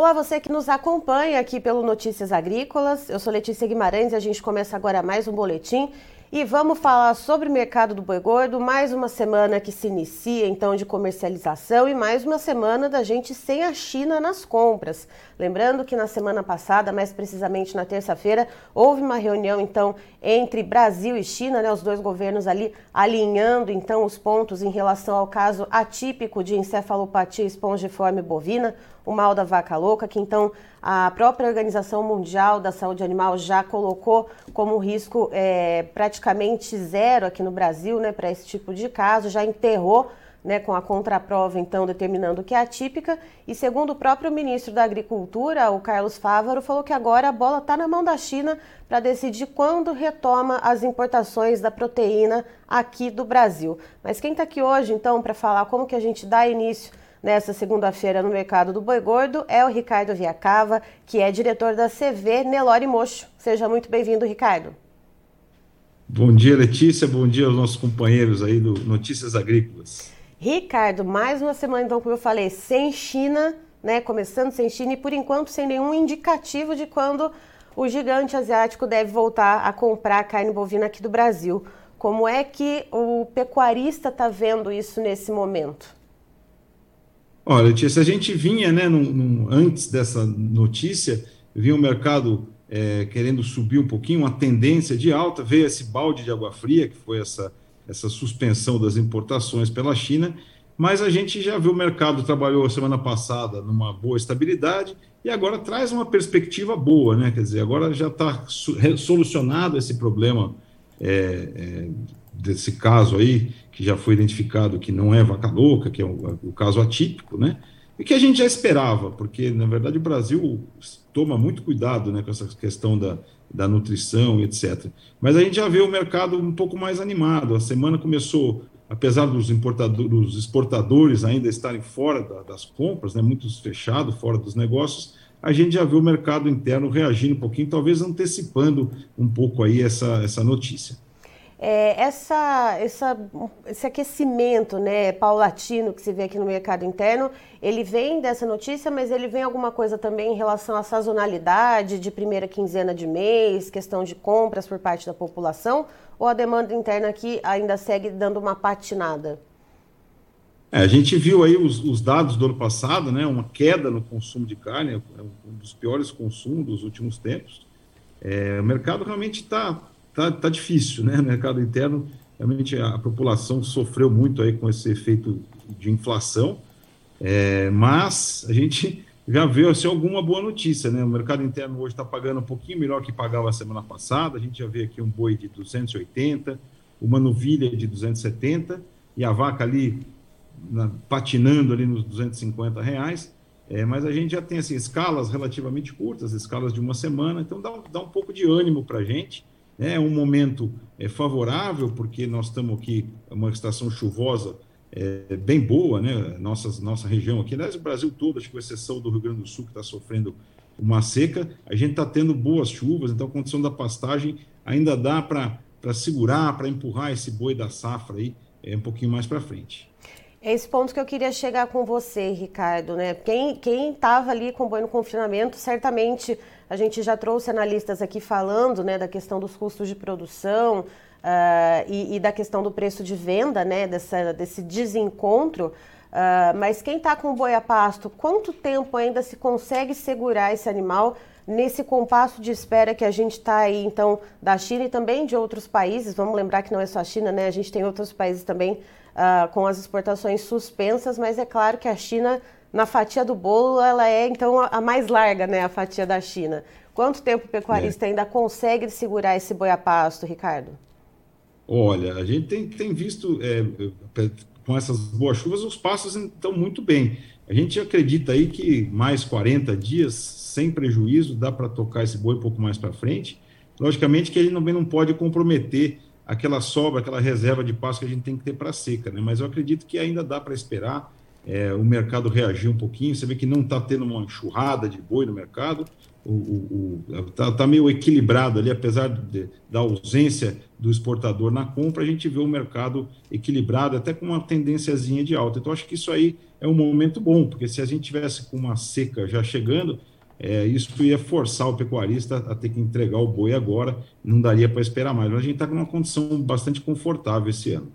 Olá, você que nos acompanha aqui pelo Notícias Agrícolas. Eu sou Letícia Guimarães e a gente começa agora mais um boletim. E vamos falar sobre o mercado do boi gordo, mais uma semana que se inicia então de comercialização e mais uma semana da gente sem a China nas compras. Lembrando que na semana passada, mais precisamente na terça-feira, houve uma reunião então entre Brasil e China, né, os dois governos ali alinhando então os pontos em relação ao caso atípico de encefalopatia espongiforme bovina, o mal da vaca louca, que então a própria Organização Mundial da Saúde Animal já colocou como risco é, praticamente zero aqui no Brasil, né, para esse tipo de caso, já enterrou né, com a contraprova, então, determinando que é atípica. E segundo o próprio ministro da Agricultura, o Carlos Fávaro, falou que agora a bola está na mão da China para decidir quando retoma as importações da proteína aqui do Brasil. Mas quem está aqui hoje, então, para falar como que a gente dá início nessa segunda-feira no mercado do boi gordo é o Ricardo Viacava, que é diretor da CV Nelore Mocho. Seja muito bem-vindo, Ricardo. Bom dia, Letícia. Bom dia aos nossos companheiros aí do Notícias Agrícolas. Ricardo, mais uma semana, então, como eu falei, sem China, né? Começando sem China e por enquanto sem nenhum indicativo de quando o gigante asiático deve voltar a comprar carne bovina aqui do Brasil. Como é que o pecuarista está vendo isso nesse momento? Olha, se a gente vinha, né, num, num, antes dessa notícia, vinha o mercado é, querendo subir um pouquinho, uma tendência de alta, veio esse balde de água fria, que foi essa, essa suspensão das importações pela China, mas a gente já viu o mercado trabalhou semana passada numa boa estabilidade e agora traz uma perspectiva boa, né? Quer dizer, agora já está solucionado esse problema é, é, desse caso aí, que já foi identificado que não é vaca louca, que é o, o caso atípico, né? E que a gente já esperava, porque, na verdade, o Brasil toma muito cuidado né, com essa questão da, da nutrição etc. Mas a gente já vê o mercado um pouco mais animado. A semana começou, apesar dos, importadores, exportadores ainda estarem fora da, das compras, né, muitos fechados, fora dos negócios, a gente já vê o mercado interno reagindo um pouquinho, talvez antecipando um pouco aí essa, essa notícia. É, essa, essa, esse aquecimento né, paulatino que se vê aqui no mercado interno, ele vem dessa notícia, mas ele vem alguma coisa também em relação à sazonalidade de primeira quinzena de mês, questão de compras por parte da população, ou a demanda interna aqui ainda segue dando uma patinada? É, a gente viu aí os, os, dados do ano passado, né, uma queda no consumo de carne, é um dos piores consumos dos últimos tempos. É, o mercado realmente está tá, tá difícil, né? No mercado interno, realmente a população sofreu muito aí com esse efeito de inflação, é, mas a gente já vê assim, alguma boa notícia, né? O mercado interno hoje está pagando um pouquinho melhor que pagava a semana passada, a gente já vê aqui um boi de 280, uma novilha de 270 e a vaca ali na, patinando ali nos 250 reais. É, mas a gente já tem assim, escalas relativamente curtas, escalas de uma semana, então dá, dá um pouco de ânimo para a gente. É um momento é, favorável, porque nós estamos aqui, uma estação chuvosa é, bem boa, né? Nossa, nossa região aqui, aliás, o Brasil todo, acho que com exceção do Rio Grande do Sul, que está sofrendo uma seca, a gente está tendo boas chuvas, então a condição da pastagem ainda dá para segurar, para empurrar esse boi da safra aí é, um pouquinho mais para frente. É esse ponto que eu queria chegar com você, Ricardo, né? Quem estava ali com o boi no confinamento, certamente a gente já trouxe analistas aqui falando né, da questão dos custos de produção uh, e, e, da questão do preço de venda, né? Dessa, desse desencontro. Uh, mas quem está com boi a pasto, quanto tempo ainda se consegue segurar esse animal nesse compasso de espera que a gente está aí, então, da China e também de outros países? Vamos lembrar que não é só a China, né? A gente tem outros países também uh, com as exportações suspensas, mas é claro que a China, na fatia do bolo, ela é então a mais larga, né, a fatia da China. Quanto tempo o pecuarista é. ainda consegue segurar esse boi a pasto, Ricardo? Olha, a gente tem, tem visto, é, com essas boas chuvas, os pastos estão muito bem. A gente acredita aí que mais 40 dias, sem prejuízo, dá para tocar esse boi um pouco mais para frente. Logicamente que ele também não pode comprometer aquela sobra, aquela reserva de pasto que a gente tem que ter para seca, né? Mas eu acredito que ainda dá para esperar é, o mercado reagir um pouquinho. Você vê que não está tendo uma enxurrada de boi no mercado, está tá meio equilibrado ali, apesar de, da ausência do exportador na compra, a gente vê o mercado equilibrado, até com uma tendênciazinha de alta. Então, acho que isso aí é um momento bom, porque se a gente tivesse com uma seca já chegando, é, isso ia forçar o pecuarista a ter que entregar o boi agora, não daria para esperar mais. Mas a gente está numa condição bastante confortável esse ano.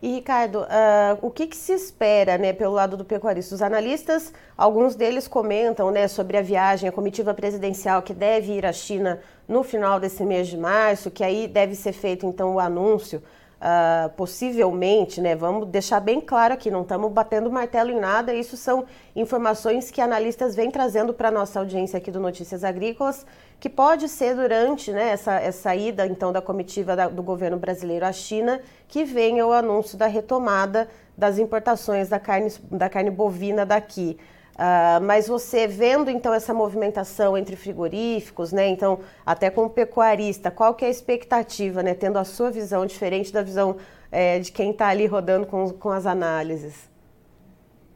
E, Ricardo, uh, o que, que, se espera né, pelo lado do pecuarista? Os analistas, alguns deles comentam né, sobre a viagem, a comitiva presidencial que deve ir à China no final desse mês de março, que aí deve ser feito então o anúncio Uh, possivelmente, né? Vamos deixar bem claro aqui, não estamos batendo martelo em nada. Isso são informações que analistas vêm trazendo para a nossa audiência aqui do Notícias Agrícolas, que pode ser durante né, essa, essa ida então da comitiva da, do governo brasileiro à China que venha o anúncio da retomada das importações da carne, da carne bovina daqui. Uh, mas você vendo então essa movimentação entre frigoríficos, né? Então, até como pecuarista, qual que é a expectativa, né? Tendo a sua visão diferente da visão é, de quem está ali rodando com, com as análises?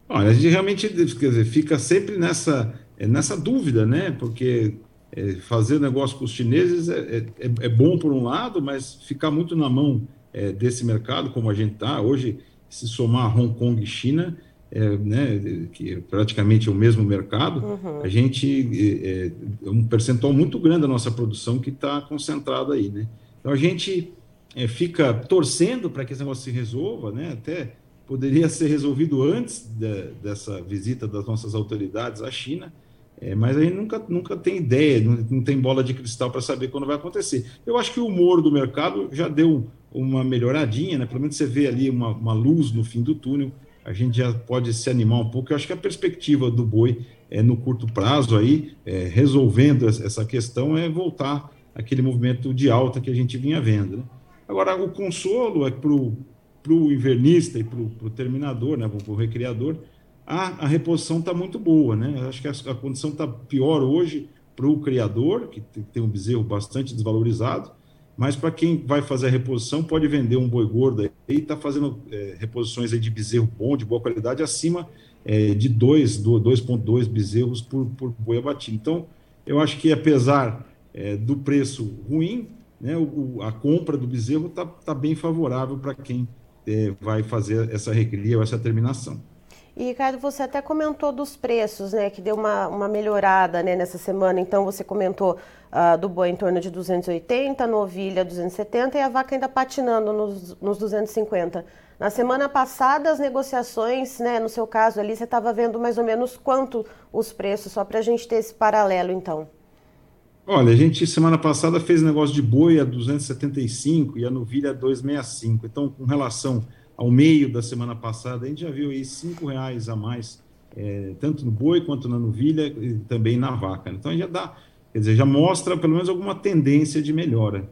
Olha, a gente realmente quer dizer, fica sempre nessa, é, nessa dúvida, né? Porque é, fazer negócio com os chineses é, é, é, bom por um lado, mas ficar muito na mão é, desse mercado, como a gente está hoje, se somar Hong Kong e China, é, né, que é praticamente o mesmo mercado, uhum. a gente é, é, um percentual muito grande da nossa produção que está concentrada aí, né? Então a gente é, fica torcendo para que esse negócio se resolva, né? Até poderia ser resolvido antes de, dessa visita das nossas autoridades à China, é, mas a gente nunca, nunca tem ideia, não, não tem bola de cristal para saber quando vai acontecer. Eu acho que o humor do mercado já deu uma melhoradinha, né? Pelo menos você vê ali uma, uma luz no fim do túnel a gente já pode se animar um pouco. Eu acho que a perspectiva do boi é, no curto prazo aí, é, resolvendo essa questão, é voltar aquele movimento de alta que a gente vinha vendo. Né? Agora, o consolo é para o invernista e para o terminador, né, para o recriador, a, a reposição está muito boa. Né? Acho que a, a condição está pior hoje para o criador, que tem um bezerro bastante desvalorizado, mas para quem vai fazer a reposição, pode vender um boi gordo e está fazendo é, reposições aí de bezerro bom, de boa qualidade, acima é, de 2,2 bezerros por, por boi abatido. Então, eu acho que apesar é, do preço ruim, né, o, a compra do bezerro está tá bem favorável para quem é, vai fazer essa recria ou essa terminação. E, Ricardo, você até comentou dos preços, né, que deu uma, uma melhorada né, nessa semana. Então, você comentou uh, do boi em torno de 280, novilha 270 e a vaca ainda patinando nos, nos 250. Na semana passada, as negociações, né, no seu caso ali, você estava vendo mais ou menos quanto os preços, só para a gente ter esse paralelo, então. Olha, a gente semana passada fez negócio de boi a 275 e a novilha a 265. Então, com relação ao meio da semana passada, a gente já viu aí cinco reais a mais, é, tanto no boi quanto na novilha e também na vaca. Então já dá, quer dizer, já mostra pelo menos alguma tendência de melhora.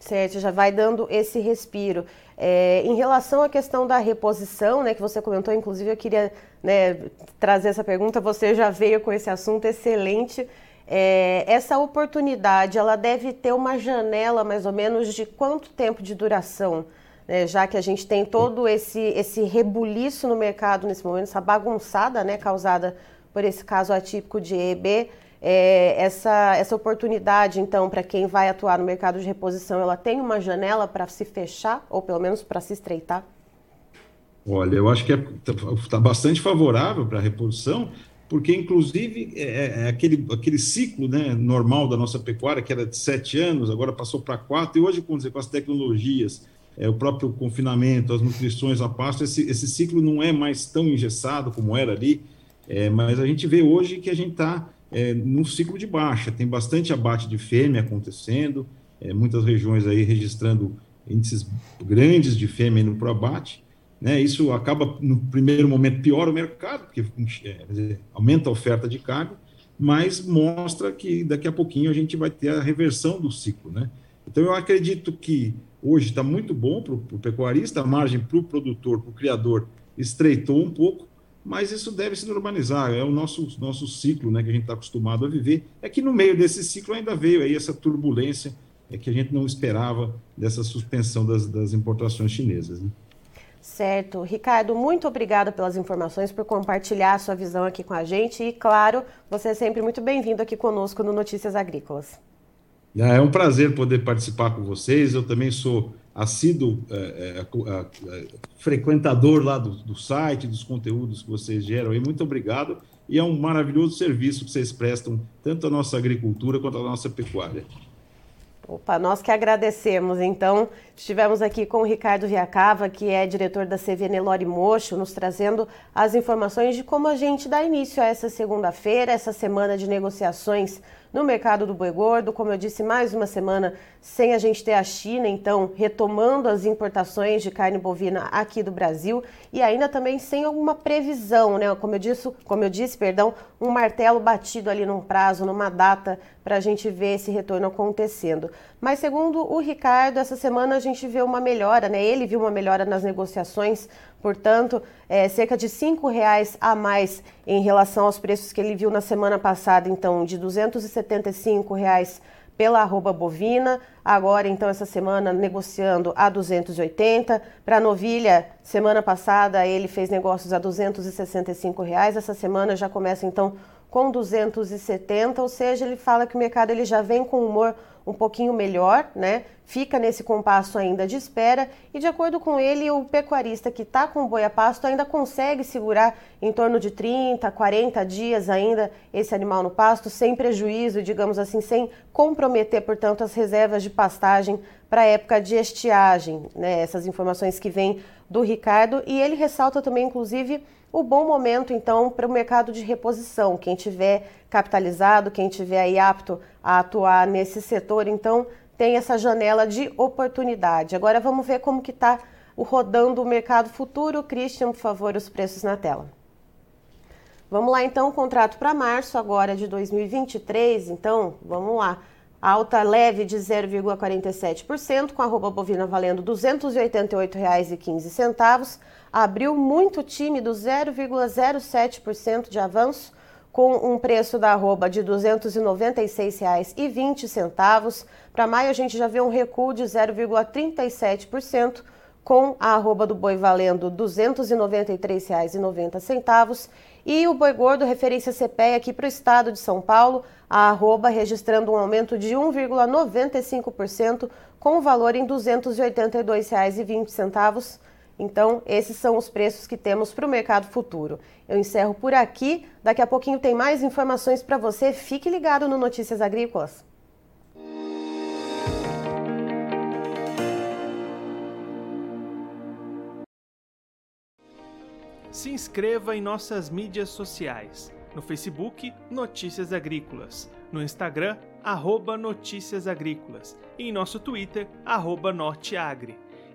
Certo, já vai dando esse respiro. É, em relação à questão da reposição, né, que você comentou, inclusive eu queria né, trazer essa pergunta, você já veio com esse assunto excelente. É, essa oportunidade, ela deve ter uma janela mais ou menos de quanto tempo de duração? Né, já que a gente tem todo esse, esse rebuliço no mercado nesse momento, essa bagunçada né, causada por esse caso atípico de EB, é, essa, essa oportunidade, então, para quem vai atuar no mercado de reposição, ela tem uma janela para se fechar, ou pelo menos para se estreitar? Olha, eu acho que está é, tá bastante favorável para a reposição, porque, inclusive, é, é, é, aquele, aquele ciclo né, normal da nossa pecuária, que era de sete anos, agora passou para quatro, e hoje, com, com as tecnologias, é, o próprio confinamento, as nutrições a pasto, esse, esse ciclo não é mais tão engessado como era ali, é, mas a gente vê hoje que a gente está é, no ciclo de baixa, tem bastante abate de fêmea acontecendo, é, muitas regiões aí registrando índices grandes de fêmea no pro abate, né, isso acaba, no primeiro momento, piora o mercado, porque é, aumenta a oferta de carne, mas mostra que daqui a pouquinho a gente vai ter a reversão do ciclo, né? Então, eu acredito que hoje está muito bom para o pecuarista, a margem para o produtor, para o criador, estreitou um pouco, mas isso deve se normalizar, é o nosso, nosso ciclo né, que a gente está acostumado a viver. É que no meio desse ciclo ainda veio aí essa turbulência é que a gente não esperava dessa suspensão das, das importações chinesas. Né? Certo. Ricardo, muito obrigada pelas informações, por compartilhar a sua visão aqui com a gente e, claro, você é sempre muito bem-vindo aqui conosco no Notícias Agrícolas. É um prazer poder participar com vocês. Eu também sou assíduo é, é, é, frequentador lá do, do, site, dos conteúdos que vocês geram. E muito obrigado. E é um maravilhoso serviço que vocês prestam, tanto à nossa agricultura quanto à nossa pecuária. Opa, nós que agradecemos. Então, estivemos aqui com o Ricardo Viacava, que é diretor da CVN Lori Mocho, nos trazendo as informações de como a gente dá início a essa segunda-feira, essa semana de negociações no mercado do boi gordo. Como eu disse, mais uma semana sem a gente ter a China, então retomando as importações de carne bovina aqui do Brasil e ainda também sem alguma previsão, né? Como eu disse, como eu disse, perdão, um martelo batido ali num prazo, numa data para a gente ver esse retorno acontecendo. Mas segundo o Ricardo, essa semana a gente vê uma melhora, né? Ele viu uma melhora nas negociações, portanto, é, cerca de cinco reais a mais em relação aos preços que ele viu na semana passada, então de 275 reais pela arroba bovina, agora então essa semana negociando a 280. Para novilha, semana passada ele fez negócios a 265 reais, essa semana já começa então com 270, ou seja, ele fala que o mercado ele já vem com humor um pouquinho melhor, né? Fica nesse compasso ainda de espera e de acordo com ele, o pecuarista que está com boi a pasto ainda consegue segurar em torno de 30, 40 dias ainda esse animal no pasto sem prejuízo, digamos assim, sem comprometer, portanto, as reservas de pastagem para a época de estiagem, né? Essas informações que vêm do Ricardo e ele ressalta também, inclusive, o bom momento, então, para o mercado de reposição. Quem tiver capitalizado, quem tiver aí apto a atuar nesse setor, então, tem essa janela de oportunidade. Agora vamos ver como que está rodando o mercado futuro. Christian, por favor, os preços na tela. Vamos lá, então, o contrato para março agora de 2023. Então, vamos lá. Alta leve de 0,47%, com a arroba bovina valendo R$ 288,15. Abriu muito tímido, 0,07% de avanço, com um preço da arroba de R$ 296,20. Para maio, a gente já vê um recuo de 0,37%, com a arroba do boi valendo R$ 293,90. E o boi gordo, referência CPE aqui para o estado de São Paulo, a arroba registrando um aumento de 1,95%, com o valor em R$ 282,20. Então, esses são os preços que temos para o mercado futuro. Eu encerro por aqui. Daqui a pouquinho tem mais informações para você. Fique ligado no Notícias Agrícolas. Se inscreva em nossas mídias sociais. No Facebook, Notícias Agrícolas. No Instagram, arroba Notícias Agrícolas. E em nosso Twitter, arroba Norteagri.